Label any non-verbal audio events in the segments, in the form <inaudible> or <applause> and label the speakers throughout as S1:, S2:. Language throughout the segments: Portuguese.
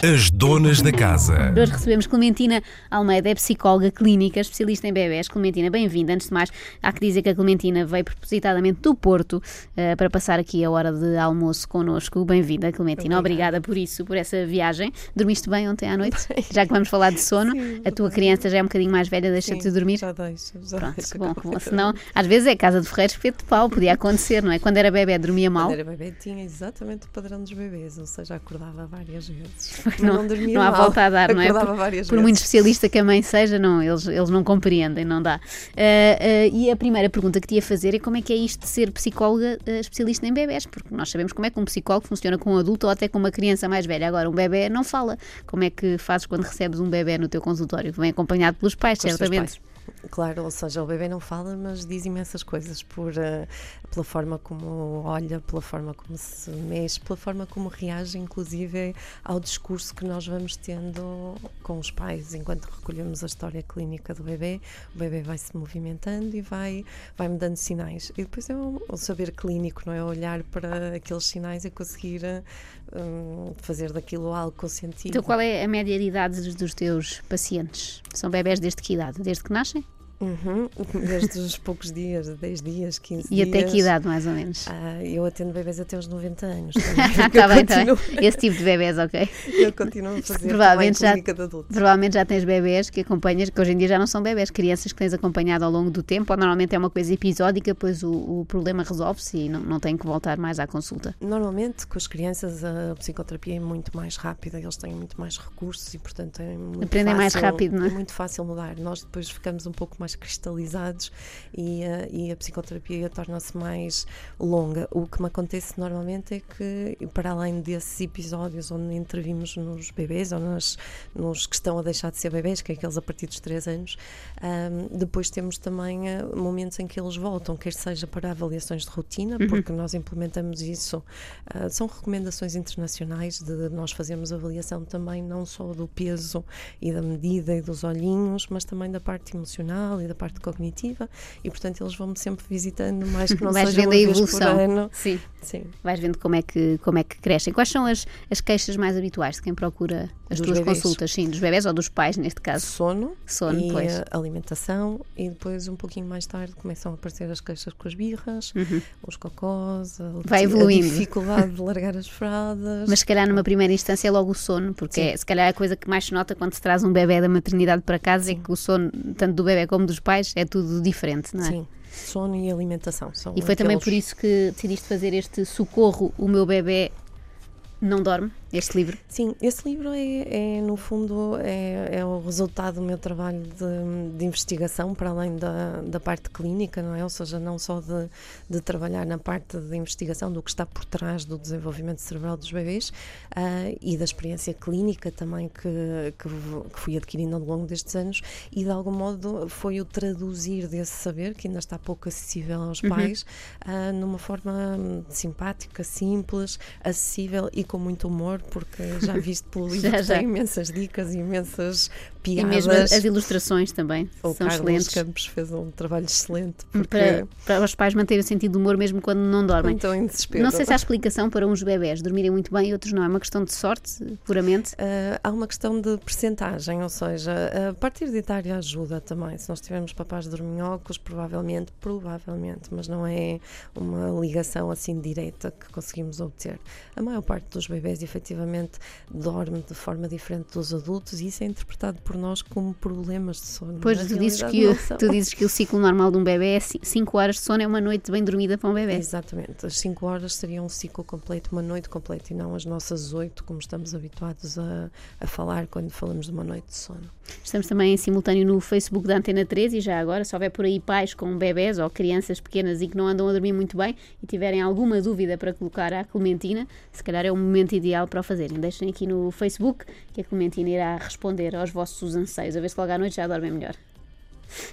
S1: As donas da casa.
S2: Hoje recebemos Clementina Almeida, é psicóloga clínica, especialista em bebés. Clementina, bem-vinda. Antes de mais, há que dizer que a Clementina veio propositadamente do Porto uh, para passar aqui a hora de almoço connosco. Bem-vinda, Clementina. Obrigada. Obrigada por isso, por essa viagem. Dormiste bem ontem à noite? Bem. Já que vamos falar de sono, Sim, a tua criança já é um bocadinho mais velha, deixa-te dormir?
S3: Já deixa, já
S2: Pronto, bom, que bom. Senão, às vezes é casa de ferreiros feito de pau, podia acontecer, não é? Quando era bebê dormia mal.
S3: Quando era bebê tinha exatamente o padrão dos bebês, ou seja, acordava várias vezes.
S2: Não,
S3: não
S2: não há
S3: mal.
S2: volta a dar, não é? Por, por muito especialista que a mãe seja, não, eles, eles não compreendem, não dá. Uh, uh, e a primeira pergunta que te ia fazer é como é que é isto de ser psicóloga uh, especialista em bebés? Porque nós sabemos como é que um psicólogo funciona com um adulto ou até com uma criança mais velha. Agora, um bebê não fala. Como é que fazes quando recebes um bebê no teu consultório? Vem acompanhado pelos pais,
S3: Com
S2: certamente.
S3: Claro, ou seja, o bebê não fala, mas diz imensas coisas por, eh, pela forma como olha, pela forma como se mexe, pela forma como reage, inclusive ao discurso que nós vamos tendo com os pais. Enquanto recolhemos a história clínica do bebê, o bebê vai se movimentando e vai, vai me dando sinais. E depois é um saber clínico, não é? Olhar para aqueles sinais e conseguir hum, fazer daquilo algo consentido.
S2: Então, qual é a média de idade dos, dos teus pacientes? São bebés desde que idade? Desde que nascem?
S3: Uhum, <laughs> Desde os poucos dias, 10 dias, 15
S2: E
S3: dias.
S2: até que idade, mais ou menos?
S3: Ah, eu atendo bebês até aos 90 anos. <laughs>
S2: Está bem, está
S3: eu,
S2: bem.
S3: continuo,
S2: Esse tipo de bebés, ok? <laughs>
S3: eu continuo a fazer
S2: Provavelmente já-
S3: de adultos.
S2: Provavelmente já tens bebés que acompanhas, que hoje em dia já não são bebés, crianças que tens acompanhado ao longo do tempo, ou normalmente é uma coisa episódica, pois o, o problema resolve-se e não, não tem que voltar mais à consulta.
S3: Normalmente, com as crianças, a psicoterapia é muito mais rápida, eles têm muito mais recursos e, portanto, é muito
S2: Aprendem mais
S3: fácil-
S2: rápido, não é?
S3: muito fácil mudar. Nós depois ficamos um pouco mais cristalizados e, a- e a psicoterapia torna-se mais longa. O que me acontece normalmente é que, para além desses episódios onde intervimos nos bebês ou nas, nos que estão a deixar de ser bebês, que é aqueles a partir dos 3 anos, ahm, depois temos também ah, momentos em que eles voltam, quer seja para avaliações de rotina,
S2: Uhum.
S3: porque nós implementamos isso, ah, são recomendações internacionais de nós fazermos avaliação também não só do peso e da medida e dos olhinhos, mas também da parte emocional e da parte cognitiva e portanto eles vão-me sempre visitando mais que <laughs> não
S2: Vais
S3: seja
S2: vendo a evolução. Sim.
S3: Sim.
S2: Vais vendo como é que, como é que crescem. Quais são as, as queixas mais habituais de quem procura as
S3: Dos
S2: tuas
S3: bebés.
S2: consultas? Sim, dos bebés ou dos pais, neste caso?
S3: Sono,
S2: Sono,
S3: e
S2: pois.
S3: a alimentação e depois um pouquinho mais tarde começam a aparecer as queixas com as birras, os cocós, a,
S2: Uhum. Vai
S3: a
S2: evoluindo.
S3: dificuldade de <laughs> largar as fraldas.
S2: Mas se calhar numa primeira instância é logo o sono, porque é, se calhar é a coisa que mais se nota quando se traz um bebê da maternidade para casa é que o sono, tanto do bebê como dos pais, é tudo diferente, não é?
S3: Sim, sono e alimentação. São
S2: E foi também por isso que decidiste fazer este Socorro, o meu bebê não dorme, este livro.
S3: Sim, esse livro é, é, no fundo é, é o resultado do meu trabalho de, de investigação para além da, da parte clínica, não é? Ou seja, não só de, de trabalhar na parte de investigação do que está por trás do desenvolvimento cerebral dos bebês ah, e da experiência clínica também que, que, que fui adquirindo ao longo destes anos e de algum modo foi o traduzir desse saber que ainda está pouco acessível aos pais ah, numa forma simpática, simples, acessível e com muito humor, porque já viste pelo <laughs> livro
S2: Já, já.
S3: tem imensas dicas e imensas
S2: E
S3: piadas.
S2: mesmo as ilustrações também
S3: o
S2: são
S3: Carlos
S2: excelentes.
S3: Campos fez um trabalho excelente porque
S2: Para, para os pais manterem o sentido de humor mesmo quando não dormem.
S3: estão em desespero.
S2: Não sei se há explicação para uns bebés dormirem muito bem e outros não. É uma questão de sorte, puramente.
S3: Ah, há uma questão de percentagem, ou seja, a parte hereditária ajuda também. Se nós tivermos papás dorminhocos, provavelmente, provavelmente, mas não é uma ligação assim direta que conseguimos obter. A maior parte dos bebés efetivamente dorme de forma diferente dos adultos e isso é interpretado por nós como problemas de sono.
S2: Pois
S3: Na
S2: tu dizes, que, tu dizes que o ciclo normal de um bebê é 5 horas de sono, é uma noite bem dormida para um bebê.
S3: Exatamente, as 5 horas seriam um ciclo completo, uma noite completa e não as nossas 8, como estamos habituados a, a falar quando falamos de uma noite de sono.
S2: Estamos também em simultâneo no Facebook da Antena 3 e já agora, se houver por aí pais com bebés ou crianças pequenas e que não andam a dormir muito bem e tiverem alguma dúvida para colocar à Clementina, se calhar é o momento ideal para o fazerem. Deixem aqui no Facebook que a Clementina irá responder aos vossos anseios, a ver se logo à noite já dormem melhor.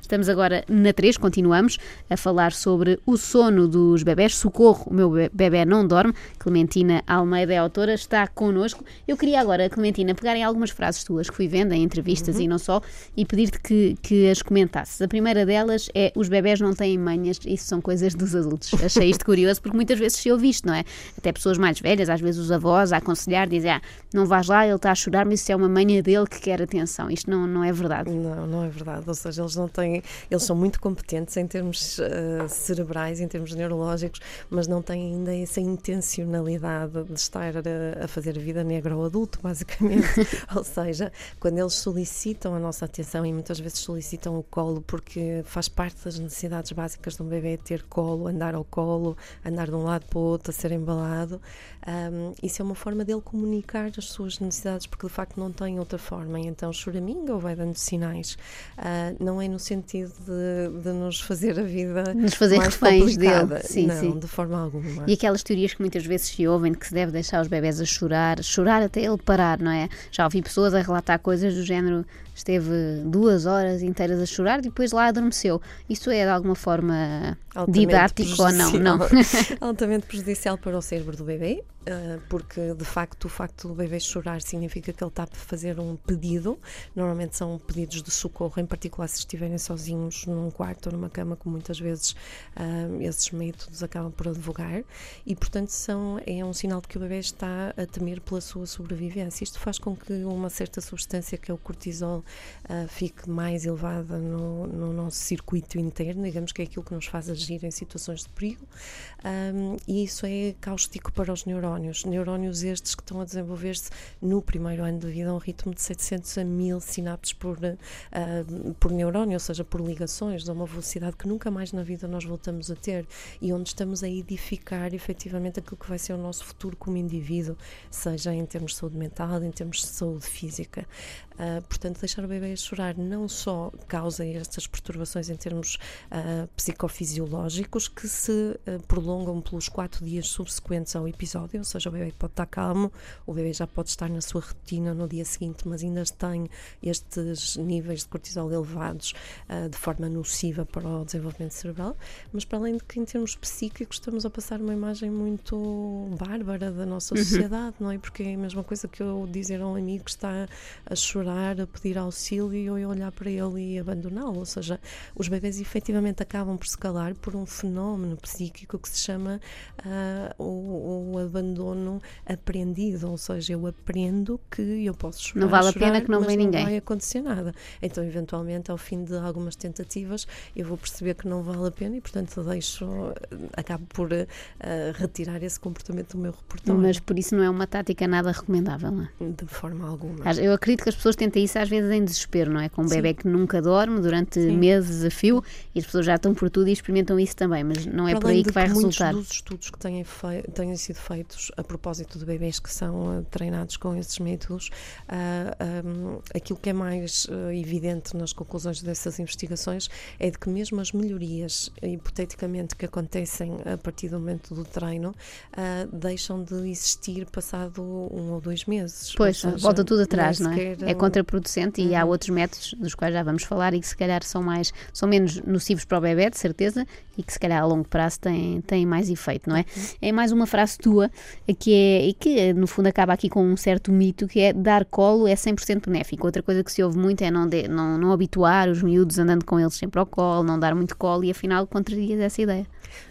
S2: Estamos agora na 3, continuamos a falar sobre o sono dos bebés. Socorro, o meu bebê não dorme. Clementina Almeida é autora, está connosco. Eu queria agora, Clementina, pegar em algumas frases tuas que fui vendo em entrevistas uhum. e não só, e pedir-te que, que as comentasses. A primeira delas é: os bebés não têm manhas, isso são coisas dos adultos. Achei isto curioso porque muitas vezes se ouve isto, não é? Até pessoas mais velhas, às vezes os avós, a aconselhar, dizem: ah, não vais lá, ele está a chorar, mas isso é uma manha dele que quer atenção. Isto não, não é verdade.
S3: Não, não é verdade. Ou seja, eles não têm, eles são muito competentes em termos uh, cerebrais, em termos neurológicos, mas não têm ainda essa intencionalidade de estar a, a fazer a vida negra ao adulto, <laughs> basicamente. Ou seja, quando eles solicitam a nossa atenção e muitas vezes solicitam o colo porque faz parte das necessidades básicas de um bebê ter colo, andar ao colo, andar de um lado para o outro, ser embalado. Um, isso é uma forma dele comunicar as suas necessidades, porque de facto não tem outra forma. Então, choraminga ou vai dando sinais. Uh, não é no sentido de, de, nos fazer a vida
S2: nos fazer
S3: mais
S2: reféns dele. Sim,
S3: não,
S2: sim.
S3: de forma alguma.
S2: E aquelas teorias que muitas vezes se ouvem de que se deve deixar os bebés a chorar, chorar até ele parar, não é? Já ouvi pessoas a relatar coisas do género esteve duas horas inteiras a chorar e depois lá adormeceu. Isso é de alguma forma Altamente didático ou não? Não. <laughs> <laughs>
S3: Altamente prejudicial para o cérebro do bebê, ah, porque de facto o facto do bebê chorar significa que ele está a fazer um pedido. Normalmente são pedidos de socorro, em particular se estiverem sozinhos num quarto ou numa cama, como muitas vezes uh, esses métodos acabam por advogar. E portanto são, é um sinal de que o bebê está a temer pela sua sobrevivência. Isto faz com que uma certa substância, que é o cortisol, uh, fique mais elevada no, no, nosso circuito interno, digamos que é aquilo que nos faz agir em situações de perigo. Um, e isso é cáustico para os neurónios. Neurónios estes que estão a desenvolver-se no primeiro ano de vida a um ritmo de 700 a 1000 sinapses por, uh, por neurónio, ou seja, por ligações, a uma velocidade que nunca mais na vida nós voltamos a ter e onde estamos a edificar efetivamente aquilo que vai ser o nosso futuro como indivíduo, seja em termos de saúde mental, em termos de saúde física. Uh, portanto, deixar o bebê chorar não só causa estas perturbações em termos uh, psicofisiológicos que se uh, prolongam pelos quatro dias subsequentes ao episódio, ou seja, o bebê pode estar calmo, o bebê já pode estar na sua rotina no dia seguinte, mas ainda tem estes níveis de cortisol elevados de forma nociva para o desenvolvimento cerebral, mas para além de que em termos psíquicos estamos a passar uma imagem muito bárbara da nossa uhum. sociedade, não é? Porque é a mesma coisa que eu dizer a um amigo que está a chorar chorar, a pedir auxílio e olhar para ele e abandoná-lo. Ou seja, os bebés efetivamente acabam por se calar por um fenómeno psíquico que se chama uh, o, o, abandono aprendido. Ou seja, eu aprendo que eu posso chorar.
S2: Não vale
S3: a
S2: pena que não vem ninguém.
S3: Não vai acontecer nada. Então, eventualmente, ao fim de algumas tentativas, eu vou perceber que não vale a pena e, portanto, deixo, acabo por uh, retirar esse comportamento do meu repertório.
S2: Mas por isso não é uma tática nada recomendável, não
S3: é? De forma alguma.
S2: Eu acredito que as pessoas pessoas tentem isso às vezes em desespero, não é? Com um Sim. bebê que nunca dorme durante Sim. meses a fio e as pessoas já estão por tudo e experimentam isso também, mas não é Para por aí que vai resultar.
S3: Muitos dos estudos que têm, têm sido feitos a propósito de bebês que são uh, treinados com esses métodos, uh, ah, um, aquilo que é mais uh, evidente nas conclusões dessas investigações é de que mesmo as melhorias, hipoteticamente, que acontecem a partir do momento do treino, deixam de existir passado um ou dois meses.
S2: Pois, seja, volta tudo atrás, não é? É contraproducente e há uhum. outros métodos dos quais já vamos falar e que se calhar são mais são menos nocivos para o bebê, de certeza, e que se calhar a longo prazo têm, têm mais efeito, não é? Uhum. É mais uma frase tua que é e que no fundo acaba aqui com um certo mito que é dar colo é 100% benéfico. Outra coisa que se ouve muito é não, de, não, não habituar os miúdos andando com eles sempre ao colo, não dar muito colo e afinal contrarias essa ideia.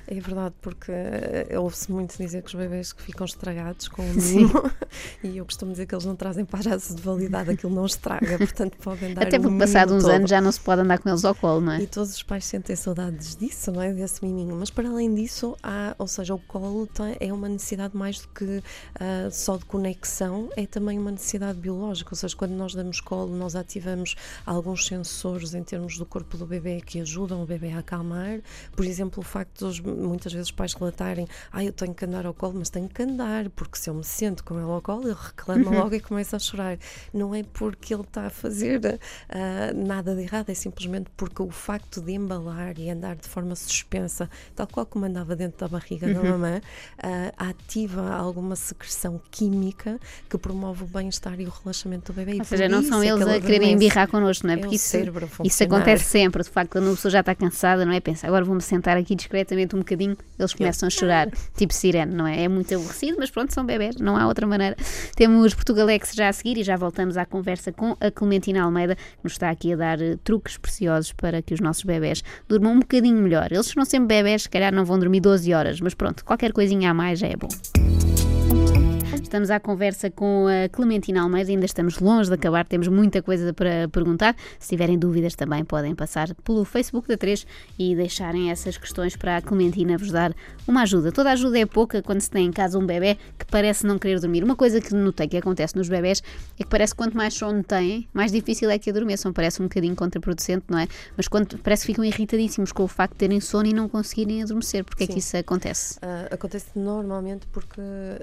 S3: É verdade, porque uh, ouve-se muito dizer que os bebês que ficam estragados com o mimo <laughs> e eu costumo dizer que eles não trazem prazo de validade, aquilo não estraga, portanto podem dar
S2: Até porque passados uns todo. anos já não se pode andar com eles ao colo, não é?
S3: E todos os pais sentem saudades disso, não é? Desse miminho. Mas para além disso, há, ou seja, o colo tem, é uma necessidade mais do que uh, só de conexão, é também uma necessidade biológica, ou seja, quando nós damos colo, nós ativamos alguns sensores em termos do corpo do bebê que ajudam o bebê a acalmar. Por exemplo, o facto pessoas, muitas vezes os pais relatarem, ah, eu tenho que andar ao colo, mas tenho que andar, porque se eu me sento com ele ao colo, ele reclama uhum. logo e começa a chorar. Não é porque ele está a fazer uh, nada de errado, é simplesmente porque o facto de embalar e andar de forma suspensa, tal qual como andava dentro da barriga uhum. da mamã, uh, ativa alguma secreção química que promove o bem-estar e o relaxamento do bebê.
S2: Ou seja, não são é eles a quererem embirrar connosco, não é? Porque é isso, isso acontece sempre, de facto, quando a pessoa já está cansada, não é? Pensa, agora vou-me sentar aqui um bocadinho, eles começam a chorar, tipo sirene, não é? É muito aborrecido, mas pronto, são bebés, não há outra maneira. Temos Portugalex já a seguir e já voltamos à conversa com a Clementina Almeida, que nos está aqui a dar uh, truques preciosos para que os nossos bebés durmam um bocadinho melhor. Eles não sempre bebés, se calhar não vão dormir 12 horas, mas pronto, qualquer coisinha a mais já é bom. Estamos à conversa com a Clementina Almeida, ainda estamos longe de acabar, temos muita coisa para perguntar. Se tiverem dúvidas também podem passar pelo Facebook da 3 e deixarem essas questões para a Clementina vos dar uma ajuda. Toda ajuda é pouca quando se tem em casa um bebê que parece não querer dormir. Uma coisa que notei que acontece nos bebés é que parece que quanto mais sono têm, mais difícil é que adormeçam. Parece um bocadinho contraproducente, não é? Mas quando, parece que ficam irritadíssimos com o facto de terem sono e não conseguirem adormecer. Porquê é que isso acontece?
S3: Uh, acontece normalmente porque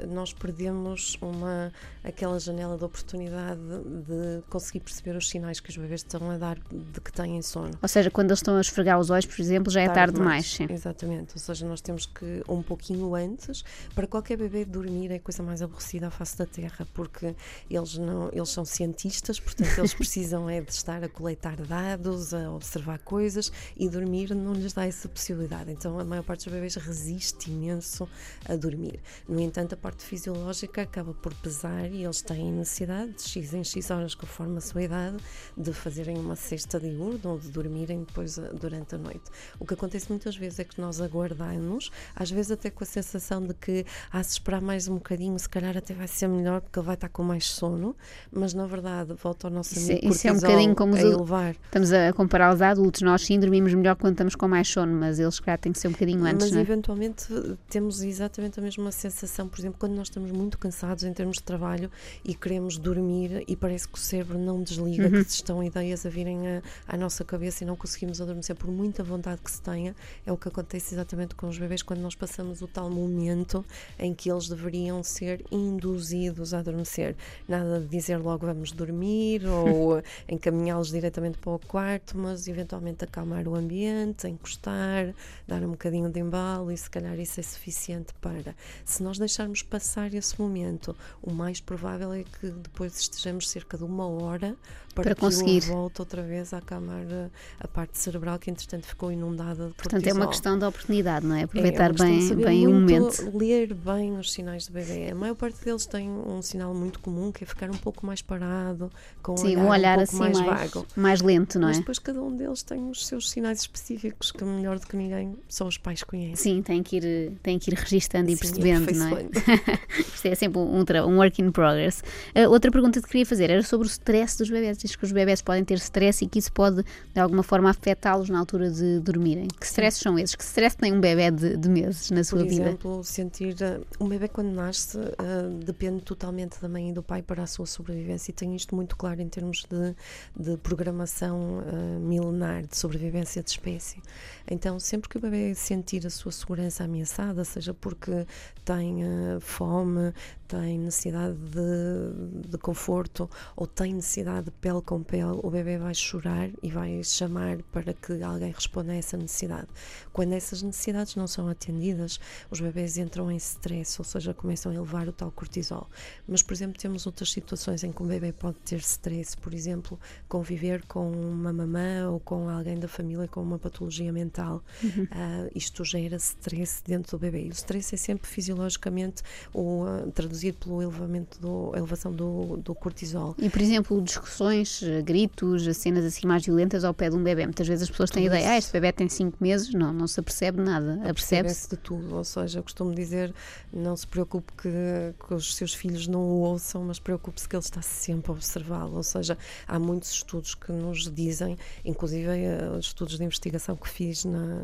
S3: nós perdemos temos uma, aquela janela de oportunidade de conseguir perceber os sinais que os bebês estão a dar de que têm sono.
S2: Ou seja, quando eles estão a esfregar os olhos, por exemplo, já é tarde, tarde demais.
S3: demais Exatamente, ou seja, nós temos que um pouquinho antes, para qualquer bebê dormir é a coisa mais aborrecida à face da Terra, porque eles não, eles são cientistas, portanto eles <laughs> precisam é de estar a coletar dados, a observar coisas e dormir não lhes dá essa possibilidade. Então a maior parte dos bebês resiste imenso a dormir. No entanto, a parte fisiológica acaba por pesar e eles têm necessidade de X em X horas, conforme a sua idade, de fazerem uma cesta diurna ou de dormirem depois eh, durante a noite. O que acontece muitas vezes é que nós aguardamos, às vezes até com a sensação de que, ah, se esperar mais um bocadinho, se calhar até vai ser melhor porque ele vai estar com mais sono, mas na verdade, volta ao nosso amigo isso, isso é um bocadinho como a elevar.
S2: Estamos a comparar os adultos, nós sim dormimos melhor quando estamos com mais sono, mas eles, claro, têm que ser um bocadinho antes.
S3: Mas
S2: não
S3: é? eventualmente temos exatamente a mesma sensação, por exemplo, quando nós estamos muito cansados em termos de trabalho e queremos dormir e parece que o cérebro não desliga, uhum. que estão ideias a virem a, à nossa cabeça e não conseguimos adormecer por muita vontade que se tenha. É o que acontece exatamente com os bebês quando nós passamos o tal momento em que eles deveriam ser induzidos a adormecer. Nada de dizer logo vamos dormir ou <laughs> encaminhá-los diretamente para o quarto, mas eventualmente acalmar o ambiente, encostar, dar um bocadinho de embalo e se calhar isso é suficiente para. Se nós deixarmos passar esse momento, Portanto, o mais provável é que depois estejamos cerca de uma hora para, para conseguir. volte outra vez a acalmar a, a, parte cerebral que entretanto ficou inundada de
S2: Portanto, cortisol. é uma questão de oportunidade, não é? Aproveitar é, é bem, bem o momento.
S3: Ler bem os sinais do bebê. A maior parte deles tem um sinal muito comum que é ficar um pouco mais parado, com
S2: Sim,
S3: um olhar, um
S2: olhar
S3: um
S2: assim
S3: mais,
S2: mais,
S3: vago.
S2: Mais lento, não
S3: Mas
S2: é?
S3: depois cada um deles tem os seus sinais específicos que melhor do que ninguém só os pais conhecem.
S2: Sim, tem que ir, tem que ir registando Sim, e percebendo, não é? <laughs> Isto é sempre um, um work in progress. Uh, outra pergunta que queria fazer era sobre o stress dos bebés. Diz que os bebés podem ter stress e que isso pode, de alguma forma, afetá-los na altura de dormirem. Que stress são esses? Que stress tem um bebê de, de meses na sua vida?
S3: Por exemplo, sentir. Uh, um bebê, quando nasce, uh, depende totalmente da mãe e do pai para a sua sobrevivência. E tenho isto muito claro em termos de, de programação uh, milenar de sobrevivência de espécie. Então, sempre que o bebê sentir a sua segurança ameaçada, seja porque tem fome, tem necessidade de, de conforto ou tem necessidade de pele com pele, o bebê vai chorar e vai chamar para que alguém responda a essa necessidade. Quando essas necessidades não são atendidas, os bebês entram em stress, ou seja, começam a elevar o tal cortisol. Mas, por exemplo, temos outras situações em que o bebê pode ter stress, por exemplo, conviver com uma mamã ou com alguém da família com uma patologia mental. Uhum. Uh, isto gera stress dentro do bebê. E o stress é sempre fisiologicamente o, traduzido pelo elevamento do, elevação do, do cortisol.
S2: E, por exemplo, discussões, gritos, cenas assim mais violentas ao pé de um bebê. Muitas vezes as pessoas têm a ideia, ah, este bebê tem 5 meses, não, não se apercebe nada. Apercebe-se
S3: de tudo. Ou seja, eu costumo dizer, não se preocupe que, que os seus filhos não o ouçam, mas preocupe-se que ele está sempre a observá-lo. Ou seja, há muitos estudos que nos dizem, inclusive uh, estudos de investigação que fiz na,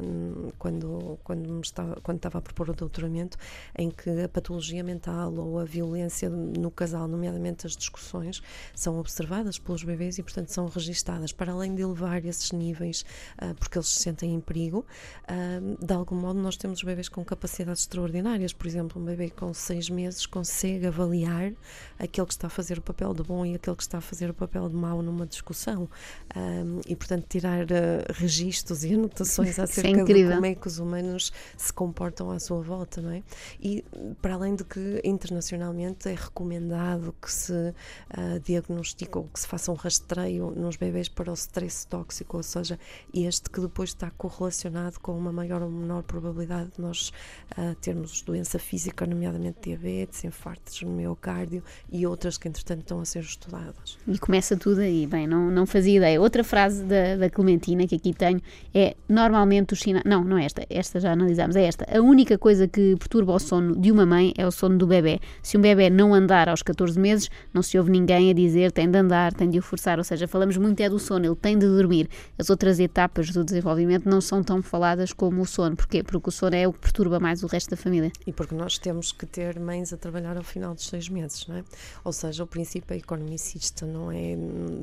S3: quando, quando, estava, quando estava a propor o doutoramento, em que a patologia mental ou ou a violência no casal, nomeadamente as discussões, são observadas pelos bebês e, portanto, são registadas, para além de elevar esses níveis, uh, porque eles se sentem em perigo. Uh, de algum modo, nós temos bebês com capacidades extraordinárias. Por exemplo, um bebê com seis meses consegue avaliar aquele que está a fazer o papel de bom e aquele que está a fazer o papel de mau numa discussão. Um, e, portanto, tirar uh, registros e anotações <laughs> acerca é de como é que os humanos se comportam à sua volta, não é? E, para além de que, internacionalmente, é recomendado que se uh, diagnostique ou que se faça um rastreio nos bebês para o stress tóxico, ou seja, este que depois está correlacionado com uma maior ou menor probabilidade de nós uh, termos doença física, nomeadamente diabetes, infartos no miocárdio e outras que, entretanto, estão a ser estudadas.
S2: E começa tudo aí, bem, não, não fazia ideia. Outra frase da, da Clementina que aqui tenho é: normalmente os sinais. Não, não é esta, esta já analisámos, é esta. A única coisa que perturba o sono de uma mãe é o sono do bebê. Se um bebê não andar aos 14 meses, não se ouve ninguém a dizer tem de andar, tem de o forçar. Ou seja, falamos muito é do sono, ele tem de dormir. As outras etapas do desenvolvimento não são tão faladas como o sono. Porquê? Porque o sono é o que perturba mais o resto da família.
S3: E porque nós temos que ter mães a trabalhar ao final dos seis meses, não é? Ou seja, o princípio é economicista não é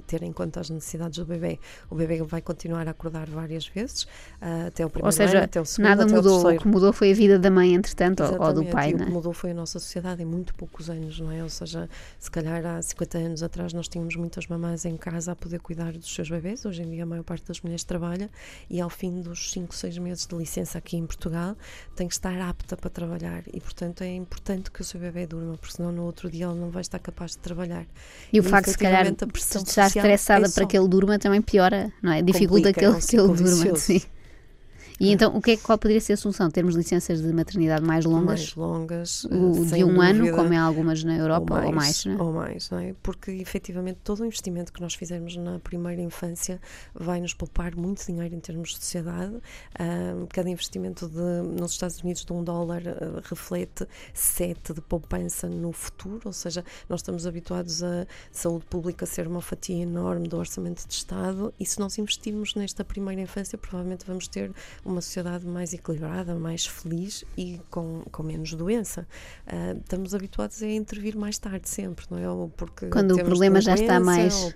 S3: ter em conta as necessidades do bebê. O bebê vai continuar a acordar várias vezes, uh, até o primeiro
S2: Ou seja,
S3: ano, até o segundo,
S2: nada mudou.
S3: O,
S2: o que mudou foi a vida da mãe, entretanto,
S3: Exatamente,
S2: ou do pai,
S3: e
S2: não
S3: é?
S2: O
S3: que mudou foi a nossa sociedade em muito poucos anos, não é? Ou seja, se calhar há 50 anos atrás nós tínhamos muitas mamães em casa a poder cuidar dos seus bebês. Hoje em dia a maior parte das mulheres trabalha e ao fim dos 5, 6 meses de licença aqui em Portugal tem que estar apta para trabalhar e, portanto, é importante que o seu bebê durma, porque senão no outro dia ele não vai estar capaz de trabalhar.
S2: E, e o facto de, se calhar, de estar estressada é para que ele durma também piora, não é? Dificulta que ele, que ele durma. Sim. E então, o que é, qual poderia ser a solução? Termos licenças de maternidade mais longas?
S3: Mais longas.
S2: O, de um ano, como é algumas na Europa,
S3: ou
S2: mais, ou mais,
S3: é? Ou mais, não é? Porque, efetivamente, todo o investimento que nós fizermos na primeira infância vai nos poupar muito dinheiro em termos de sociedade. Um, cada investimento de, nos Estados Unidos de um dólar uh, reflete sete de poupança no futuro, ou seja, nós estamos habituados a saúde pública ser uma fatia enorme do orçamento de Estado e se nós investirmos nesta primeira infância, provavelmente vamos ter uma sociedade mais equilibrada, mais feliz e com, com menos doença. Uh, estamos habituados a intervir mais tarde sempre, não é? Ou porque
S2: Quando o problema já está mais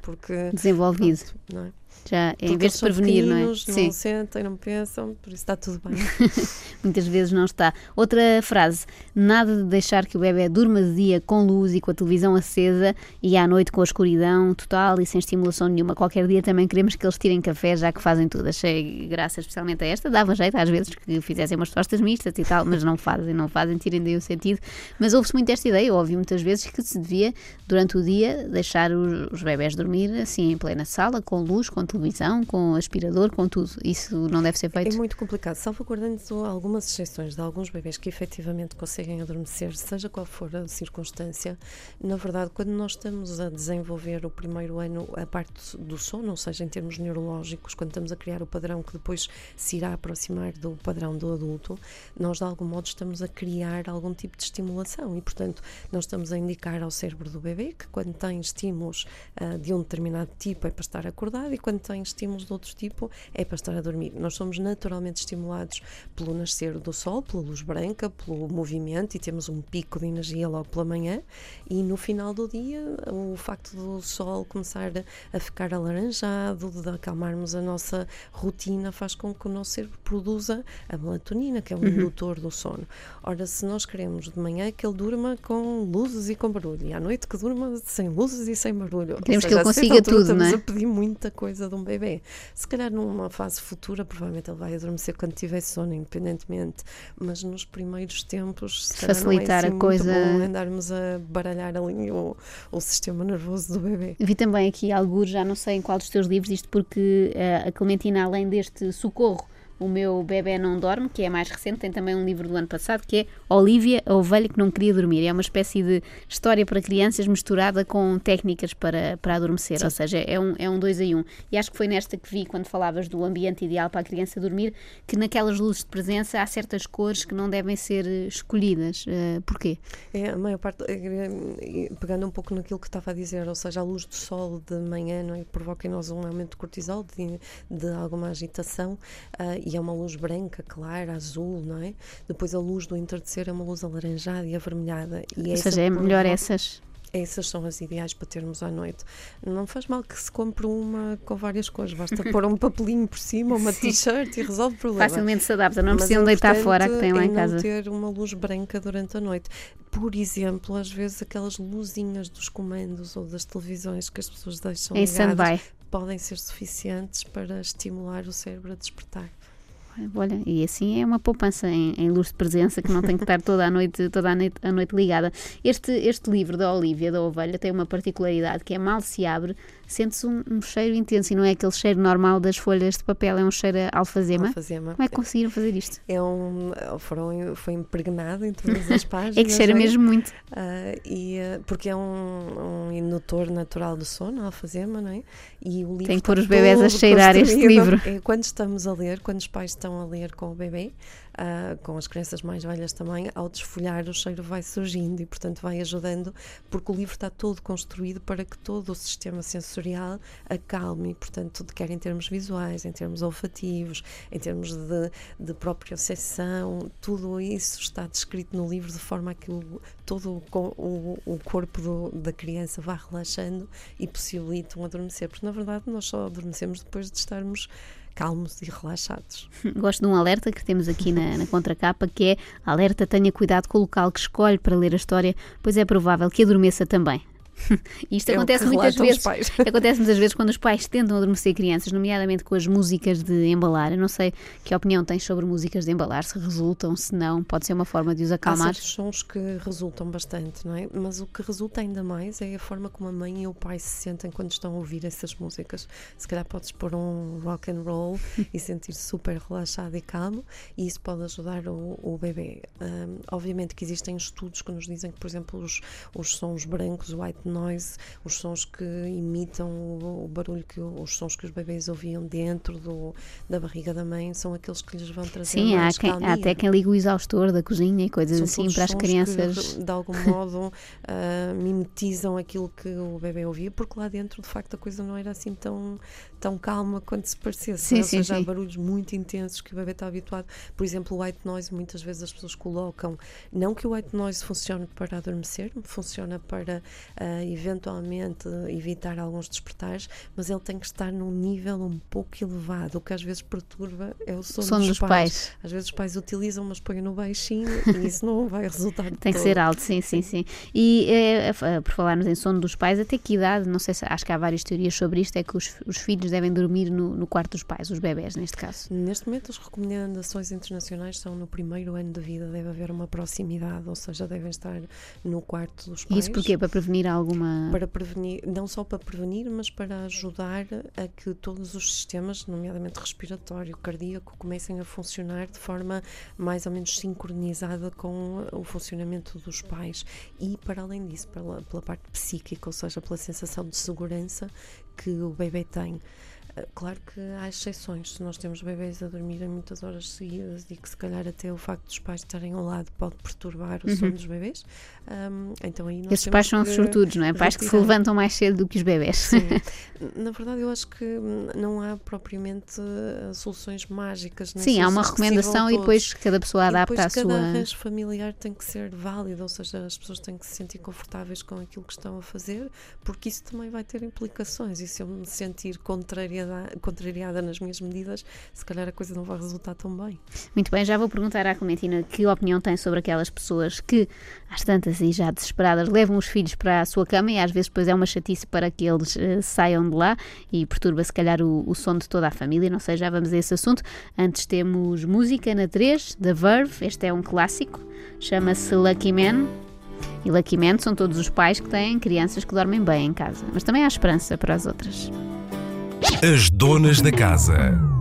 S2: desenvolvido.
S3: Pronto, não é?
S2: Já, em vez de prevenir, não é?
S3: Não Sim. sentem, não pensam, por isso está tudo bem. <laughs>
S2: Muitas vezes não está. Outra frase: nada de deixar que o bebê durma de dia com luz e com a televisão acesa e à noite com a escuridão total e sem estimulação nenhuma. Qualquer dia também queremos que eles tirem café, já que fazem tudo. Achei graça especialmente a esta. Dava jeito às vezes que fizessem umas tostas mistas e tal, mas não fazem, não fazem, tirem daí o sentido. Mas ouve-se muito esta ideia, eu ouvi muitas vezes que se devia, durante o dia, deixar os, os bebés dormir assim em plena sala, com luz, com televisão, com aspirador, com tudo. Isso não deve ser feito?
S3: É muito complicado, salvaguardando algumas exceções de alguns bebês que efetivamente conseguem adormecer, seja qual for a circunstância. Na verdade, quando nós estamos a desenvolver o primeiro ano a parte do sono, ou seja, em termos neurológicos, quando estamos a criar o padrão que depois se irá aproximar do padrão do adulto, nós de algum modo estamos a criar algum tipo de estimulação e, portanto, nós estamos a indicar ao cérebro do bebê que quando tem estímulos uh, de um determinado tipo é para estar acordado e quando tem estímulos de outro tipo é para estar a dormir. Nós somos naturalmente estimulados pelo nascer do sol, pela luz branca, pelo movimento e temos um pico de energia logo pela manhã e no final do dia o facto do sol começar a ficar alaranjado, de acalmarmos a nossa rotina faz com que o nosso cérebro produza a melatonina, que é o uhum. indutor do sono. Ora, se nós queremos de manhã que ele durma com luzes e com barulho e à noite que durma sem luzes e sem barulho.
S2: Queremos seja, que ele consiga tudo,
S3: estamos
S2: não é?
S3: a pedir muita coisa de um bebê. Se calhar numa fase futura, provavelmente ele vai adormecer quando tiver sono, independentemente, mas nos primeiros tempos, se
S2: facilitar
S3: é assim
S2: a coisa.
S3: Muito bom andarmos a baralhar ali o, o sistema nervoso do bebê.
S2: Vi também aqui algo, já não sei em qual dos teus livros, isto porque uh, a Clementina, além deste socorro o meu bebê não dorme, que é mais recente, tem também um livro do ano passado que é Olivia, a ovelha que não queria dormir. É uma espécie de história para crianças misturada com técnicas para, para adormecer, Sim. ou seja, é um, é um dois em um. E acho que foi nesta que vi, quando falavas do ambiente ideal para a criança dormir, que naquelas luzes de presença há certas cores que não devem ser eh, escolhidas. Uh, porquê?
S3: É, a maior parte, eh, pegando um pouco naquilo que estava a dizer, ou seja, a luz do sol de manhã não é, provoca em nós um aumento de cortisol, de, de alguma agitação, uh, e é uma luz branca, clara, azul, não é? Depois a luz do entardecer é uma luz alaranjada e avermelhada. E
S2: Ou seja, é melhor essas
S3: essas são as ideais para termos à noite. Não faz mal que se compre uma com várias cores, basta <laughs> pôr um papelinho por cima, uma t-shirt e resolve o problema.
S2: Facilmente se adapta, não precisam deitar fora que tem lá em casa.
S3: não ter uma luz branca durante a noite. Por exemplo, às vezes aquelas luzinhas dos comandos ou das televisões que as pessoas deixam
S2: em
S3: ligadas podem ser suficientes para estimular o cérebro a despertar.
S2: Olha, e assim é uma poupança em, em, luz de presença que não tem que estar toda a noite, toda a noite, a noite ligada. Este, este livro da Olívia, da Ovelha, tem uma particularidade que é mal se abre, sente-se um, um, cheiro intenso e não é aquele cheiro normal das folhas de papel, é um cheiro alfazema.
S3: alfazema.
S2: Como é que conseguiram fazer isto?
S3: É um, foram, foi impregnado em todas as <laughs> páginas.
S2: é que cheira mesmo muito.
S3: Uh, e, uh, porque é um, um indutor natural do sono, alfazema, não é?
S2: E o livro Tem que pôr os bebés a cheirar este livro.
S3: É, quando estamos a ler, quando os pais estão a ler com o bebê, uh, com as crianças mais velhas também, ao desfolhar o cheiro vai surgindo e, portanto, vai ajudando, porque o livro está todo construído para que todo o sistema sensorial acalme, portanto, quer em termos visuais, em termos olfativos, em termos de, de própria sessão, tudo isso está descrito no livro de forma a que o, todo o, o, o corpo do, da criança vá relaxando e possibilita um adormecer, porque na verdade nós só adormecemos depois de estarmos calmos e relaxados. <laughs>
S2: Gosto de um alerta que temos aqui na, na contracapa, que é alerta tenha cuidado com o local que escolhe para ler a história, pois é provável que adormeça também. <laughs> Isto é acontece muitas vezes. <laughs> Acontece muitas vezes quando os pais tentam adormecer crianças, nomeadamente com as músicas de embalar. Eu não sei que opinião tens sobre músicas de embalar, se resultam, se não, pode ser uma forma de os acalmar. Há
S3: sons que resultam bastante, não é? Mas o que resulta ainda mais é a forma como a mãe e o pai se sentem quando estão a ouvir essas músicas. Se calhar podes pôr um rock and roll <laughs> e sentir-se super relaxado e calmo, e isso pode ajudar o, o bebê. Um, obviamente que existem estudos que nos dizem que, por exemplo, os, os sons brancos, white noise, os sons que imitam o, o barulho que os sons que os bebês ouviam dentro do, da barriga da mãe são aqueles que lhes vão trazer
S2: Sim, há, quem, há até quem liga o exaustor da cozinha e coisas são assim para as crianças.
S3: Que, de algum <laughs> modo uh, mimetizam aquilo que o bebê ouvia, porque lá dentro de facto a coisa não era assim tão, tão calma quanto se parecesse. Sim, Ou sim, seja, sim. há barulhos muito intensos que o bebê está habituado. Por exemplo, o white noise, muitas vezes as pessoas colocam, não que o white noise funcione para adormecer, funciona para uh, eventualmente evitar alguns despertares, mas ele tem que estar num nível um pouco elevado. O que às vezes perturba é o sono, sono dos, dos pais. pais. Às vezes os pais utilizam, mas põem no baixinho <laughs> e isso não vai resultar.
S2: tem
S3: que
S2: todo. ser alto, sim, sim, sim. E é, é, por falarmos em sono dos pais, até que idade, não sei se acho que há várias teorias sobre isto, é que os, os filhos devem dormir no, no quarto dos pais, os bebés neste caso.
S3: Neste momento as recomendações internacionais são no primeiro ano de vida deve haver uma proximidade, ou seja, devem estar no quarto dos pais.
S2: Isso porquê? Para prevenir alguma
S3: para prevenir, não só para prevenir, mas para ajudar a que todos os sistemas, nomeadamente respiratório, cardíaco, comecem a funcionar de forma mais ou menos sincronizada com o funcionamento dos pais e, para além disso, pela, pela parte psíquica, ou seja, pela sensação de segurança que o bebê tem. Claro que há exceções. Se nós temos bebês a dormirem muitas horas seguidas e que se calhar até o facto dos pais estarem ao lado pode perturbar o uhum. sono dos bebês, um, então aí
S2: Esses pais são os sortudos, não é? Pais que se levantam mais cedo do que os bebês.
S3: Sim. <laughs> Na verdade, eu acho que não há propriamente uh, soluções mágicas.
S2: Sim, há uma recomendação e depois cada pessoa adapta a
S3: sua.
S2: Cada
S3: arranjo familiar tem que ser válido, ou seja, as pessoas têm que se sentir confortáveis com aquilo que estão a fazer, porque isso também vai ter implicações. E se eu me sentir contrariada contrariada nas minhas medidas, se calhar a coisa não vai resultar tão bem.
S2: Muito bem, já vou perguntar à Clementina que opinião tem sobre aquelas pessoas que, às tantas e já desesperadas, levam os filhos para a sua cama e às vezes depois é uma chatice para que eles uh, saiam de lá e perturba se calhar o, o sono de toda a família. Não sei, já vamos a esse assunto. Antes temos música na 3, da Verve, este é um clássico, chama-se Lucky Man. E Lucky Man são todos os pais que têm crianças que dormem bem em casa, mas também há esperança para as outras.
S1: As donas da casa.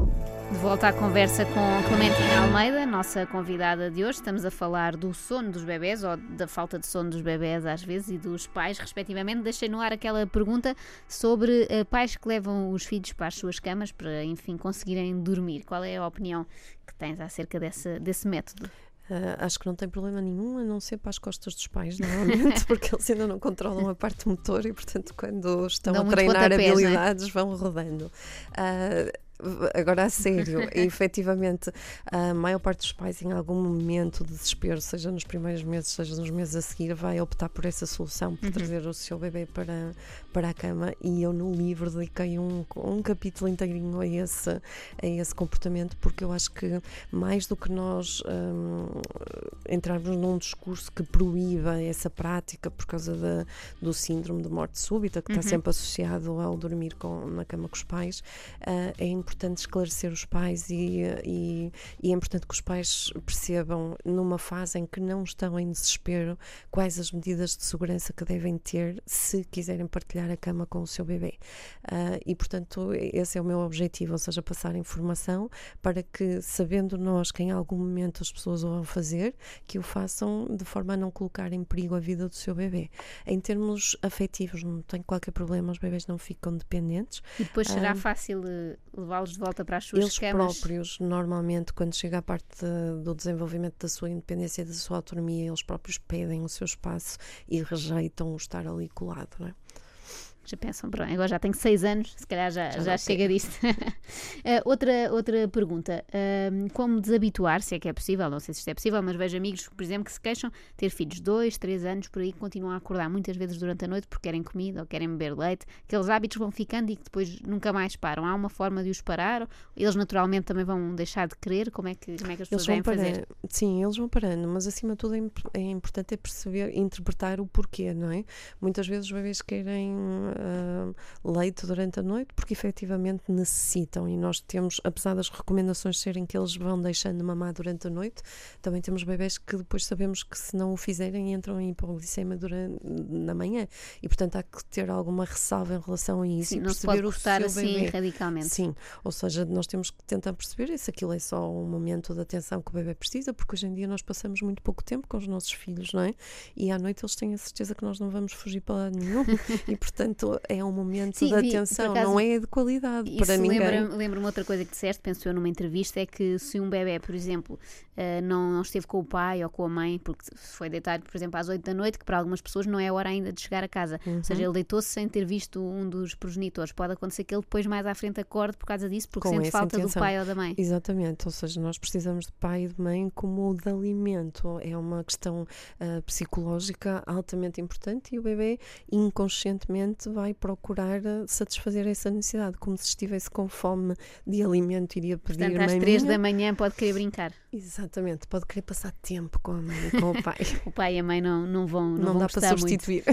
S2: De volta à conversa com Clementina Almeida, nossa convidada de hoje. Estamos a falar do sono dos bebés, ou da falta de sono dos bebés às vezes, e dos pais, respectivamente. Deixei no ar aquela pergunta sobre uh, pais que levam os filhos para as suas camas para, enfim, conseguirem dormir. Qual é a opinião que tens acerca desse, desse método?
S3: Uh, acho que não tem problema nenhum, a não ser para as costas dos pais, normalmente, <laughs> porque eles ainda não controlam a parte motor e, portanto, quando estão Dão a treinar é? habilidades, vão rodando. Uh, agora a sério, <laughs> efetivamente, a maior parte dos pais, em algum momento de desespero, seja nos primeiros meses, seja nos meses a seguir, vai optar por essa solução, por uhum. trazer o seu bebê para, para a cama. E eu, no livro, dediquei um, um capítulo inteirinho a esse, a esse comportamento, porque eu acho que mais do que nós um, entrarmos num discurso que proíba essa prática por causa da, do síndrome de morte súbita, que uhum. está sempre associado ao dormir com, na cama com os pais, uh, é importante esclarecer os pais e, e, e, é importante que os pais percebam, numa fase em que não estão em desespero, quais as medidas de segurança que devem ter se quiserem partilhar a cama com o seu bebê. Uh, e, portanto, esse é o meu objetivo, ou seja, passar informação para que, sabendo nós que em algum momento as pessoas o vão fazer, que o façam de forma a não colocar em perigo a vida do seu bebê. Em termos afetivos, não tem qualquer problema, os bebês não ficam dependentes.
S2: E depois será uh, fácil eh, levá-los de volta para as suas
S3: eles
S2: camas?
S3: próprios, normalmente, quando chega a parte do desenvolvimento da sua independência e da sua autonomia, eles próprios pedem o seu espaço e rejeitam o estar ali colado, não é?
S2: Já pensam, pronto, agora já tenho seis anos, se calhar já, já, já chega disto. uh, <laughs> outra, outra pergunta: uh, como desabituar, se é que é possível, não sei se isto é possível, mas vejo amigos, por exemplo, que se queixam ter filhos dois, três anos por aí que continuam a acordar muitas vezes durante a noite porque querem comida ou querem beber leite. Aqueles hábitos vão ficando e que depois nunca mais param. Há uma forma de os parar? Eles naturalmente também vão deixar de querer? Como é que, como é que as pessoas vão fazer?
S3: Sim, eles vão parando, mas acima de tudo é, é importante é perceber, interpretar o porquê, não é? Muitas vezes os bebês querem uh, leite durante a noite, porque efetivamente necessitam. E nós temos, apesar das recomendações serem que eles vão deixando de mamar durante a noite, também temos bebés que depois sabemos que se não o fizerem entram em hipoglicemia durante, na manhã. E portanto há que ter alguma ressalva em relação a isso
S2: Sim,
S3: e
S2: não
S3: perceber o seu
S2: assim
S3: bebê.
S2: radicalmente.
S3: Sim, ou seja, nós temos que tentar perceber se aquilo é só um momento de atenção que o bebê precisa, porque hoje em dia nós passamos muito pouco tempo com os nossos filhos, não é? E à noite eles têm a certeza que nós não vamos fugir para lado nenhum <laughs> e portanto é um momento Sim, de vi, atenção, acaso, não é de qualidade para ninguém.
S2: Lembra-me lembra outra coisa que disseste, penso eu numa entrevista, é que se um bebê, por exemplo, não, não, esteve com o pai ou com a mãe, porque foi deitado, por exemplo, às 8 da noite, que para algumas pessoas não é a hora ainda de chegar a casa. Uhum. Ou seja, ele deitou-se sem ter visto um dos progenitores. Pode acontecer que ele depois mais à frente acorde por causa disso, porque com sente falta intenção. do pai ou da mãe.
S3: Exatamente, ou seja, nós precisamos de pai e de mãe como de alimento. É uma questão uh, psicológica altamente importante e o bebê inconscientemente vai procurar eh, satisfazer essa necessidade, como se estivesse com fome de alimento, iria pedir
S2: Portanto, às três da manhã pode querer brincar.
S3: Exatamente, pode querer passar tempo com a mãe com o pai. <laughs>
S2: o pai e a mãe não, não vão Não, não vão
S3: dá para substituir.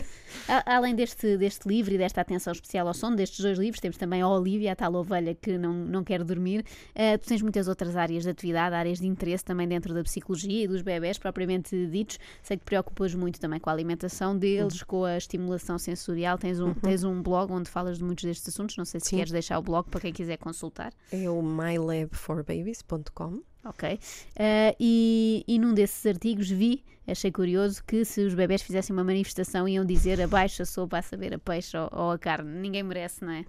S2: Além deste, deste livro e desta atenção especial ao sono, destes dois livros, temos também a Olivia, a tal ovelha que não, não quer dormir. Uh, tu tens muitas outras áreas de atividade, áreas de interesse também dentro da psicologia e dos bebés propriamente ditos. Sei que te preocupas muito também com a alimentação deles, uhum. com a estimulação sensorial. Tens um, uhum. Tens um blog onde falas de muitos destes assuntos. Não sei se Sim. queres deixar o blog para quem quiser consultar.
S3: É o mylabforbabies.com.
S2: Ok. Uh, e, e num desses artigos vi achei curioso que se os bebés fizessem uma manifestação iam dizer abaixo a sopa a saber a peixe ou, ou, a carne. Ninguém merece, não é?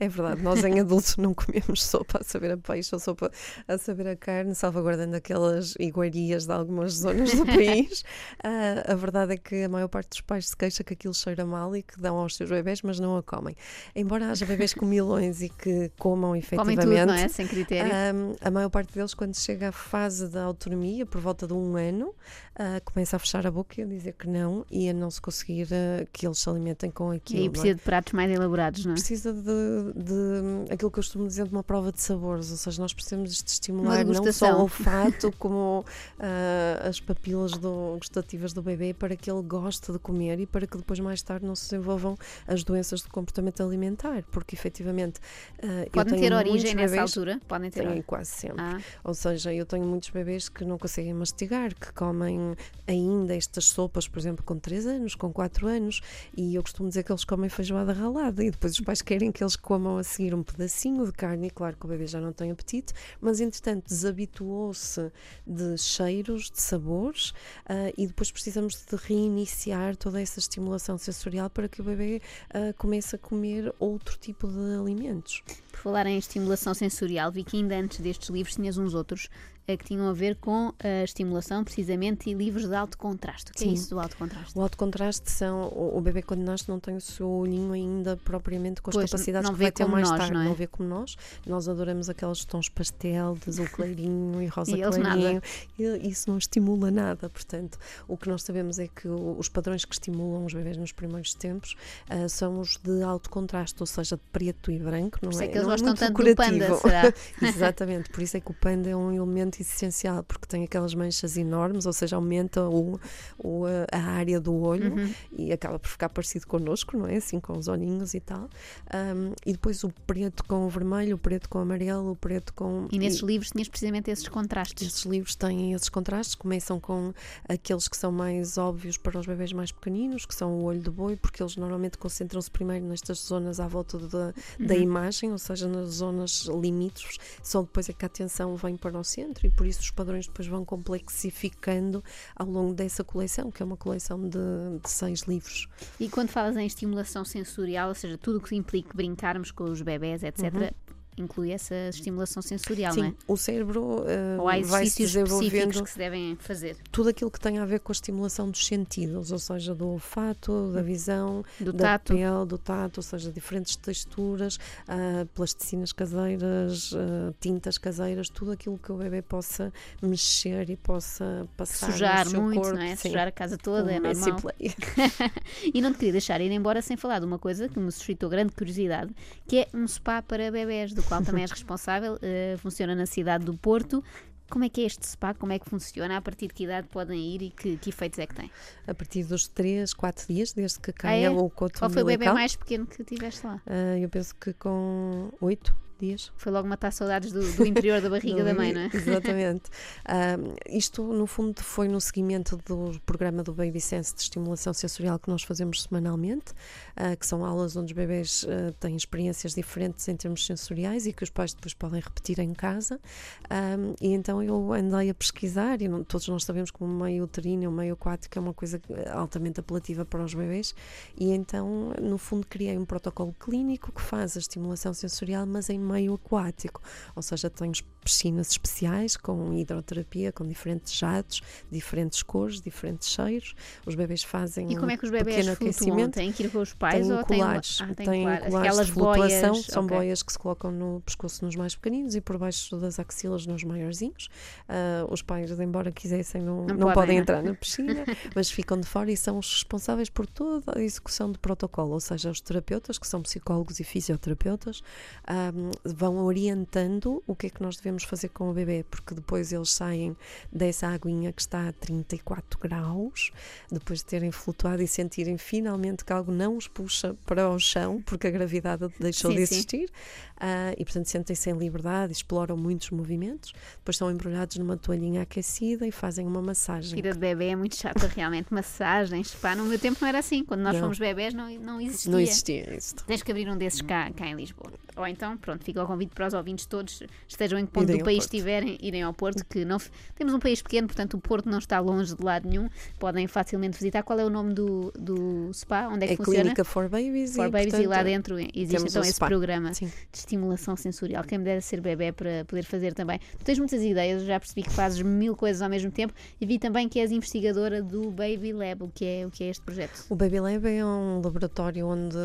S3: É verdade, nós em adultos não comemos sopa a saber a peixe ou sopa a saber a carne, salvaguardando aquelas iguarias de algumas zonas do <laughs> país. Uh, a verdade é que a maior parte dos pais se queixa que aquilo cheira mal e que dão aos seus bebés, mas não a comem. Embora haja bebés com milões e que comam efetivamente.
S2: Comem tudo, não é? Sem critério. Uh,
S3: a maior parte deles, quando chega à fase da autonomia, por volta de um ano, uh, começa a fechar a boca e a dizer que não e a não se conseguir uh, que eles se alimentem com aquilo.
S2: E precisa é? de pratos mais elaborados, não é?
S3: Precisa de, de, aquilo que eu costumo dizer de uma prova de sabores, ou seja, nós precisamos de estimular não só o olfato <laughs> como uh, as papilas do, gustativas do bebê para que ele goste de comer e para que depois mais tarde não se desenvolvam as doenças do comportamento alimentar, porque efetivamente
S2: uh, podem ter origem nessa bebês, altura, podem ter
S3: têm quase sempre. Ah. Ou seja, eu tenho muitos bebês que não conseguem mastigar, que comem ainda estas sopas, por exemplo, com 3 anos, com 4 anos, e eu costumo dizer que eles comem feijoada ralada e depois os pais querem que eles comam a seguir um pedacinho de carne, e claro que o bebê já não tem apetite, mas entretanto desabituou-se de cheiros, de sabores, uh, e depois precisamos de reiniciar toda essa estimulação sensorial para que o bebê uh, comece a comer outro tipo de alimentos.
S2: Por falar em estimulação sensorial, vi que ainda antes destes livros tinhas uns outros que tinham a ver com a estimulação, precisamente, e livros de alto contraste. O que é
S3: Sim.
S2: é isso do alto contraste?
S3: O alto contraste são. O, o bebê, quando nasce, não tem o seu olhinho ainda propriamente com as
S2: Pois,
S3: capacidades
S2: não
S3: que
S2: vê
S3: vai ter mais
S2: nós,
S3: tarde.
S2: não é?
S3: vê como nós. Nós adoramos aqueles tons pastel, de azul <laughs> clarinho e rosa
S2: E
S3: clarinho. E isso não estimula nada. Portanto, o que nós sabemos é que os padrões que estimulam os bebês nos primeiros tempos ah, são os de alto contraste, ou seja, de preto e branco. Não
S2: Por é
S3: é,
S2: que eles
S3: não é
S2: gostam
S3: muito
S2: tanto do panda,
S3: decorativo.
S2: será? <laughs>
S3: Exatamente, por isso é que o panda é um elemento essencial, porque tem aquelas manchas enormes, ou seja, aumenta o, o, a- área do olho
S2: Uhum.
S3: e acaba por ficar parecido connosco, não é? Assim, com os olhinhos e tal. Um, e depois o preto com o vermelho, o preto com o amarelo, o preto com.
S2: E nesses livros tinhas precisamente esses contrastes.
S3: Estes livros têm esses contrastes, começam com aqueles que são mais óbvios para os bebês mais pequeninos, que são o olho de boi, porque eles normalmente concentram-se primeiro nestas zonas à volta da, da imagem, ou seja, nas zonas limítrofes, só depois é que a atenção vem para o centro e por isso os padrões depois vão complexificando ao longo dessa coleção, que é uma coleção de, de seis livros.
S2: E quando falas em estimulação sensorial, ou seja, tudo o que implique brincarmos com os bebés, etc., inclui essa estimulação sensorial, não é?
S3: Sim, o cérebro eh,
S2: Ou há
S3: vai se desenvolvendo
S2: que se devem fazer?
S3: tudo aquilo que tem a ver com a estimulação dos sentidos, ou seja, do olfato, da visão,
S2: Do
S3: da
S2: tato?
S3: pele, do tato, ou seja, diferentes texturas, ah, plasticinas caseiras, ah, tintas caseiras, tudo aquilo que o bebê possa mexer e possa passar
S2: Sujar muito,
S3: corpo.
S2: não é?
S3: sim.
S2: Sujar a casa toda, é
S3: Um messy
S2: normal.
S3: play. <laughs>
S2: E não te queria deixar ir embora sem falar de uma coisa que me suscitou grande curiosidade, que é um spa para bebés, do qual <laughs> também és responsável, eh, funciona na cidade do Porto. Como é que é este spa? Como é que funciona? A partir de que idade podem ir e que, que efeitos é que tem?
S3: A partir dos 3, 4 dias, desde que
S2: Ah,
S3: caia
S2: é?
S3: o coto
S2: Qual foi o bebê mais pequeno que tiveste lá?
S3: ah, eu penso que com 8 dias.
S2: Foi logo matar saudades do, do interior da barriga <laughs> da mãe, não é?
S3: Exatamente. <laughs> Isto, no fundo, foi no seguimento do programa do Baby Sense de estimulação sensorial que nós fazemos semanalmente, ah, que são aulas onde os bebês ah, têm experiências diferentes em termos sensoriais e que os pais depois podem repetir em casa. Ah, e então eu andei a pesquisar, e não- todos nós sabemos que o meio uterino e o meio aquático é uma coisa altamente apelativa para os bebês, e então, no fundo, criei um protocolo clínico que faz a estimulação sensorial, mas em meio aquático, ou seja, temos piscinas especiais com hidroterapia, com diferentes jatos, diferentes cores, diferentes cheiros. Os bebês fazem
S2: E como é que os flutuam?
S3: aquecimento.
S2: Têm que ir com os pais
S3: Têm
S2: ou
S3: colares,
S2: têm, ah, têm
S3: têm
S2: colares. Aquelas
S3: de flutuação,
S2: boias,
S3: são
S2: ok.
S3: boias que se colocam no pescoço nos mais pequeninos e por baixo das axilas nos maiorzinhos. Ah, os pais, embora quisessem, não,
S2: Não
S3: não,
S2: podem,
S3: podem entrar na <laughs> piscina, mas ficam de fora e são os responsáveis por toda a execução do protocolo, ou seja, os terapeutas, que são psicólogos e fisioterapeutas, ah, vão orientando o que é que nós devemos fazer com o bebê, porque depois eles saem dessa aguinha que está a 34 graus, depois de terem flutuado e sentirem finalmente que algo não os puxa para o chão, porque a gravidade deixou
S2: Sim,
S3: de existir, ah, e portanto sentem-se em liberdade, exploram muitos movimentos, depois são embrulhados numa toalhinha aquecida e fazem uma massagem.
S2: Vida de bebê é muito chata, realmente. Massagens, pá, no meu tempo não era assim. Quando nós
S3: Não.
S2: fomos bebés não, não existia.
S3: Não existia isto.
S2: Tens que abrir um desses cá, cá em Lisboa. Ou então, pronto, fica o convite para os ouvintes todos, estejam em que ponto
S3: Irem
S2: do
S3: ao
S2: país estiverem, irem ao Porto, que não, temos um país pequeno, portanto o Porto não está longe de lado nenhum, podem facilmente visitar. Qual é o nome do, do spa? Onde é que
S3: É
S2: funciona?
S3: clínica for babies
S2: For
S3: e,
S2: Babies e lá
S3: portanto,
S2: dentro existe então
S3: o
S2: esse
S3: spa.
S2: programa
S3: Sim.
S2: de estimulação sensorial. Quem me dera ser bebê para poder fazer também. Tu tens muitas ideias, já percebi que fazes mil coisas ao mesmo tempo e vi também que és investigadora do Baby Lab, o que é, o que é este projeto.
S3: O Baby Lab é um laboratório onde,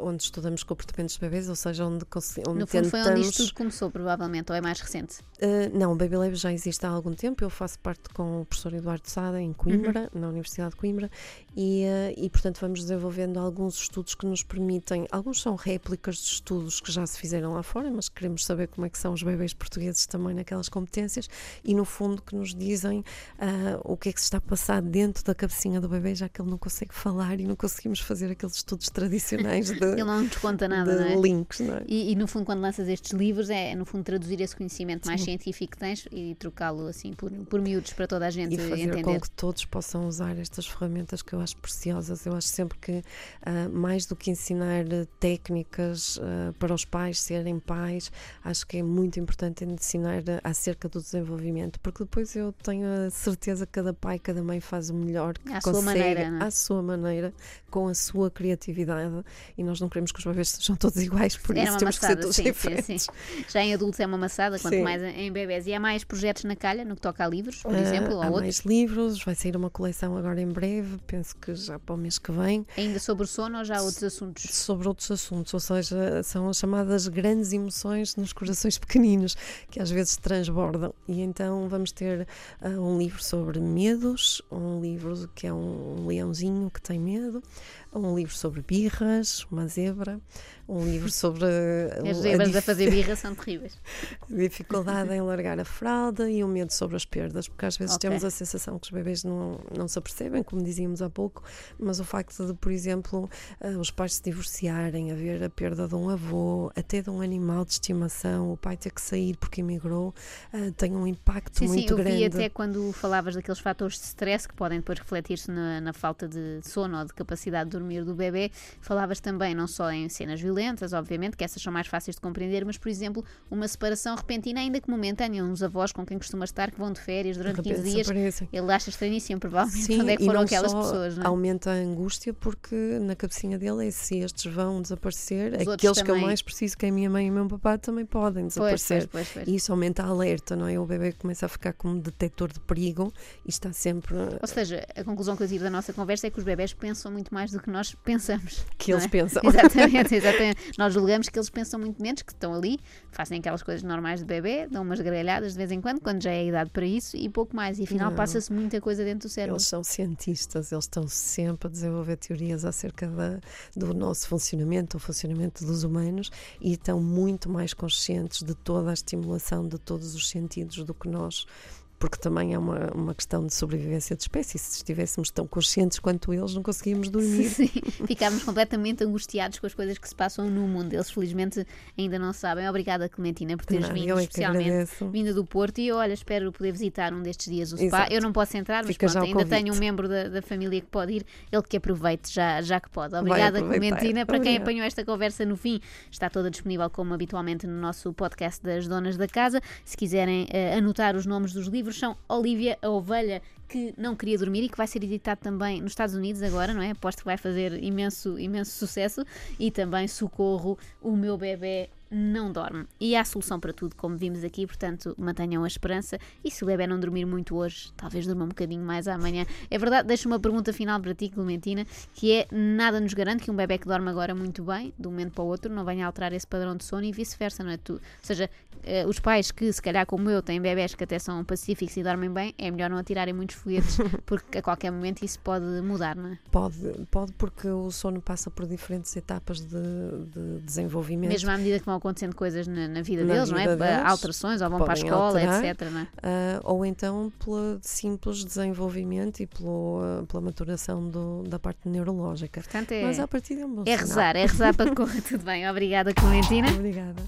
S3: onde estudamos comportamentos de bebês, ou seja, onde, onde
S2: No fundo foi
S3: tentamos...
S2: onde isto tudo começou, provavelmente, ou é mais recente? recente.
S3: Uh, não, o Baby Lab já existe há algum tempo. Eu faço parte com o professor Eduardo Sada em Coimbra,
S2: Uhum.
S3: na Universidade de Coimbra, e, uh, e portanto vamos desenvolvendo alguns estudos que nos permitem. Alguns são réplicas de estudos que já se fizeram lá fora, mas queremos saber como é que são os bebês portugueses também naquelas competências e no fundo que nos dizem uh, o que é que se está a passar dentro da cabecinha do bebê, já que ele não consegue falar e não conseguimos fazer aqueles estudos tradicionais de, <laughs>
S2: Ele não nos conta nada, não é?
S3: links, não é?
S2: E, e, no fundo, quando lanças estes livros, é no fundo traduzir esse conhecimento mais científico que tens e trocá-lo assim por, por miúdos para toda a gente
S3: e fazer
S2: entender.
S3: com que todos possam usar estas ferramentas que eu acho preciosas. Eu acho sempre que ah, mais do que ensinar eh, técnicas ah, para os pais serem pais, acho que é muito importante ensinar ah, acerca do desenvolvimento, porque depois eu tenho a certeza que cada pai, cada mãe faz o melhor que
S2: À sua
S3: consegue,
S2: maneira, não é?
S3: à sua maneira, com a sua criatividade, e nós não queremos que os bebês <laughs> sejam todos iguais, por
S2: Era
S3: isso temos
S2: maçada,
S3: que ser todos
S2: sim, sim,
S3: diferentes.
S2: sim. Já em adultos é uma maçada, quanto
S3: Sim.
S2: mais em bebés. E há mais projetos na calha, no que toca a livros, por
S3: Ah,
S2: exemplo, ou
S3: há
S2: outros.
S3: mais livros, vai sair uma coleção agora em breve, penso que já para o mês que vem,
S2: Ainda sobre o sono ou já há outros assuntos?
S3: sobre outros assuntos, ou seja, são as chamadas grandes emoções nos corações <laughs> pequeninos, que às vezes transbordam. E então vamos ter ah, um livro sobre medos, um livro que é um leãozinho que tem medo, um livro sobre birras, uma zebra, um livro sobre
S2: As
S3: a
S2: zebras a
S3: dif-
S2: fazer birra são terríveis. <laughs>
S3: dificuldade em largar a fralda e o medo sobre as perdas, porque às vezes
S2: Ok.
S3: temos a sensação que os bebês não, não se apercebem, como dizíamos há pouco, mas o facto de, por exemplo, eh, os pais se divorciarem, haver a perda de um avô, até de um animal de estimação, o pai ter que sair porque emigrou, eh, tem um impacto
S2: Sim, sim,
S3: muito
S2: eu vi
S3: grande.
S2: até quando falavas daqueles fatores de stress que podem depois refletir-se na, na falta de sono ou de capacidade de dormir do bebê, falavas também não só em cenas violentas, obviamente, que essas são mais fáceis de compreender, mas, por exemplo, uma separação repentina, ainda que momentânea, uns avós com quem costuma estar que vão de férias
S3: De
S2: durante
S3: repente
S2: 15 dias, ele acha estranhíssimo, provavelmente,
S3: Sim,
S2: onde é que foram aquelas pessoas, não é?
S3: aumenta a angústia porque na cabecinha dele é se estes vão desaparecer,
S2: Os
S3: aqueles que eu mais preciso, que é a minha mãe e o meu papá, também podem desaparecer.
S2: pois, pois, pois.
S3: E isso aumenta a alerta, não é? O bebê começa a ficar como detector de perigo e está sempre
S2: Ou seja, a conclusão que eu tiro da nossa conversa é que os bebés pensam muito mais do que nós pensamos.
S3: que eles
S2: é?
S3: pensam. <laughs>
S2: Exatamente, exatamente. Nós julgamos que eles pensam muito menos, que estão ali, fazem aquelas coisas normais de bebê, dão umas gargalhadas de vez em quando, quando já é a idade para isso, e pouco mais. E afinal passa-se muita coisa dentro do cérebro.
S3: Eles são cientistas, eles estão sempre a desenvolver teorias acerca da, do nosso funcionamento, do funcionamento dos humanos e estão muito mais conscientes de toda a estimulação de todos os sentidos do que nós. Porque também é uma, uma questão de sobrevivência de espécie. Se estivéssemos tão conscientes quanto eles, não conseguíamos dormir. <laughs>
S2: Sim, ficámos completamente angustiados com as coisas que se passam no mundo. Eles, felizmente, ainda não sabem. Obrigada, Clementina, por teres
S3: Não,
S2: vindo,
S3: é
S2: especialmente vinda do Porto. E eu, olha, espero poder visitar um destes dias o spa.
S3: Exato.
S2: Eu não posso entrar, mas pronto, ainda tenho um membro da, da família que pode ir. Ele que aproveite, já, já que pode. Obrigada. Clementina. Para quem apanhou esta conversa no fim, está toda disponível, como habitualmente, no nosso podcast das Donas da Casa. Se quiserem eh, anotar os nomes dos livros, são Olivia, a Ovelha que não queria dormir e que vai ser editado também nos Estados Unidos agora, não é? Aposto que vai fazer imenso, imenso sucesso. E também Socorro, o meu bebê não dorme. E há solução para tudo, como vimos aqui, portanto, mantenham a esperança. E se o bebê não dormir muito hoje, talvez durma um bocadinho mais amanhã. É verdade, deixo uma pergunta final para ti, Clementina, que é: nada nos garante que um bebê que dorme agora muito bem, de um momento para o outro, não venha alterar esse padrão de sono e vice-versa, não é? Tu, ou seja, eh, os pais que, se calhar como eu, têm bebés que até são pacíficos e dormem bem, é melhor não atirarem muitos foguetes, porque a qualquer momento isso pode mudar, não é?
S3: Pode, pode porque o sono passa por diferentes etapas de, de desenvolvimento.
S2: Mesmo à medida que vão acontecendo coisas na, na vida
S3: Na
S2: deles, não é?
S3: vida deles,
S2: Alterações, ou vão para a escola,
S3: alterar.
S2: etc, não é?
S3: Ah, ou então pelo simples desenvolvimento e pelo, ah, pela maturação do- da parte neurológica.
S2: Portanto, é,
S3: Mas a partir é um bom
S2: é
S3: sinal.
S2: rezar, é rezar para que corra tudo bem. Obrigada, Clementina.
S3: Obrigada.